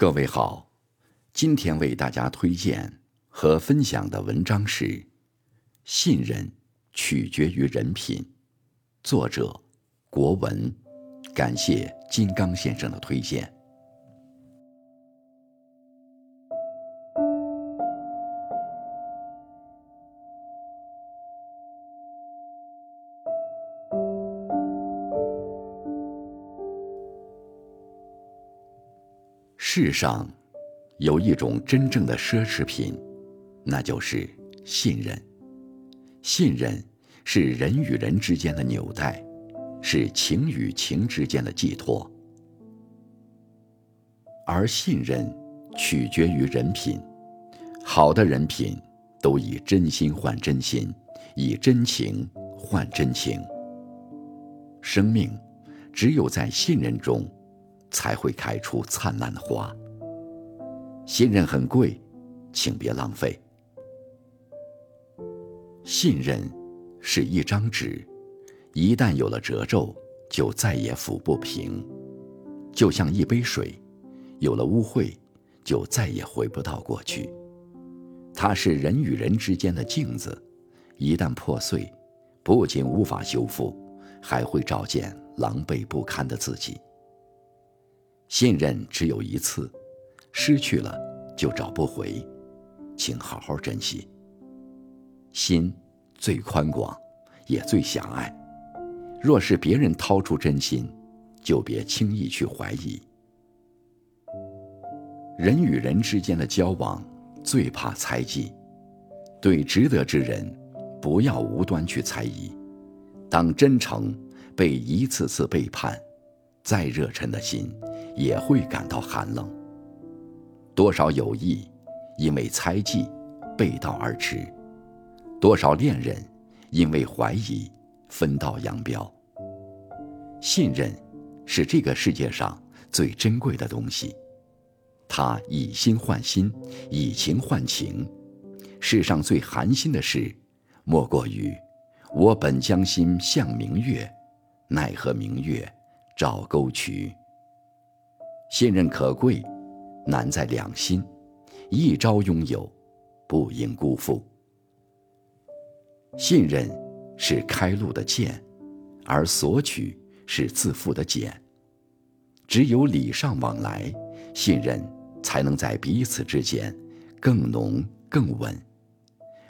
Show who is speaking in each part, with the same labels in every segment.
Speaker 1: 各位好，今天为大家推荐和分享的文章是《信任取决于人品》，作者国文。感谢金刚先生的推荐。世上有一种真正的奢侈品，那就是信任。信任是人与人之间的纽带，是情与情之间的寄托。而信任取决于人品，好的人品都以真心换真心，以真情换真情。生命只有在信任中。才会开出灿烂的花。信任很贵，请别浪费。信任是一张纸，一旦有了褶皱，就再也抚不平；就像一杯水，有了污秽，就再也回不到过去。它是人与人之间的镜子，一旦破碎，不仅无法修复，还会照见狼狈不堪的自己。信任只有一次，失去了就找不回，请好好珍惜。心最宽广，也最狭隘。若是别人掏出真心，就别轻易去怀疑。人与人之间的交往最怕猜忌，对值得之人，不要无端去猜疑。当真诚被一次次背叛，再热忱的心。也会感到寒冷。多少友谊因为猜忌背道而驰，多少恋人因为怀疑分道扬镳。信任是这个世界上最珍贵的东西，它以心换心，以情换情。世上最寒心的事，莫过于我本将心向明月，奈何明月照沟渠。信任可贵，难在两心。一朝拥有，不应辜负。信任是开路的剑，而索取是自负的茧。只有礼尚往来，信任才能在彼此之间更浓更稳。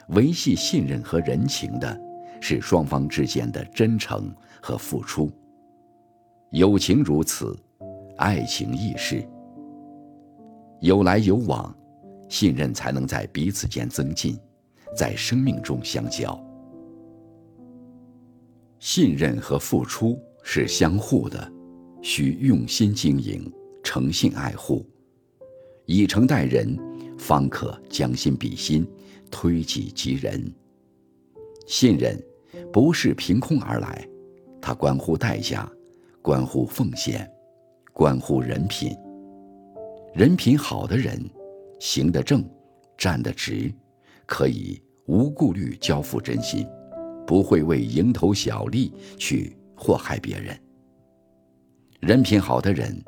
Speaker 1: 维系信任和人情的，是双方之间的真诚和付出。友情如此。爱情亦是，有来有往，信任才能在彼此间增进，在生命中相交。信任和付出是相互的，需用心经营，诚信爱护，以诚待人，方可将心比心，推己及人。信任不是凭空而来，它关乎代价，关乎奉献。关乎人品，人品好的人，行得正，站得直，可以无顾虑交付真心，不会为蝇头小利去祸害别人。人品好的人，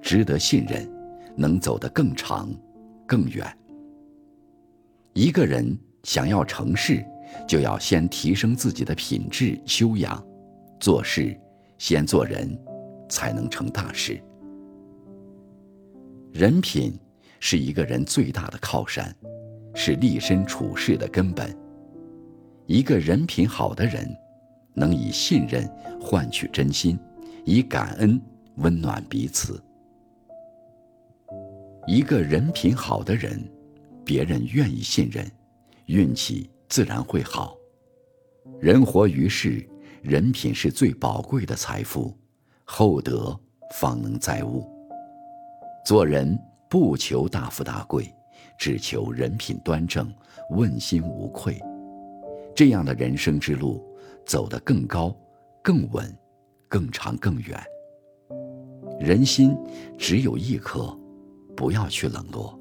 Speaker 1: 值得信任，能走得更长，更远。一个人想要成事，就要先提升自己的品质修养，做事先做人，才能成大事。人品是一个人最大的靠山，是立身处世的根本。一个人品好的人，能以信任换取真心，以感恩温暖彼此。一个人品好的人，别人愿意信任，运气自然会好。人活于世，人品是最宝贵的财富，厚德方能载物。做人不求大富大贵，只求人品端正、问心无愧。这样的人生之路，走得更高、更稳、更长、更远。人心只有一颗，不要去冷落；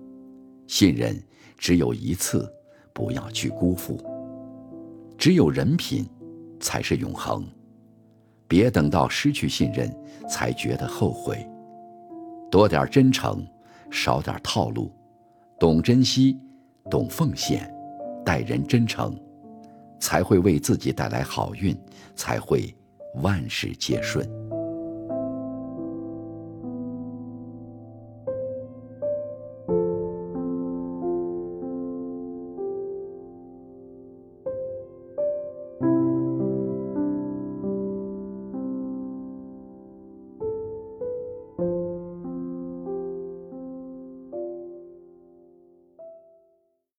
Speaker 1: 信任只有一次，不要去辜负。只有人品，才是永恒。别等到失去信任，才觉得后悔。多点真诚，少点套路，懂珍惜，懂奉献，待人真诚，才会为自己带来好运，才会万事皆顺。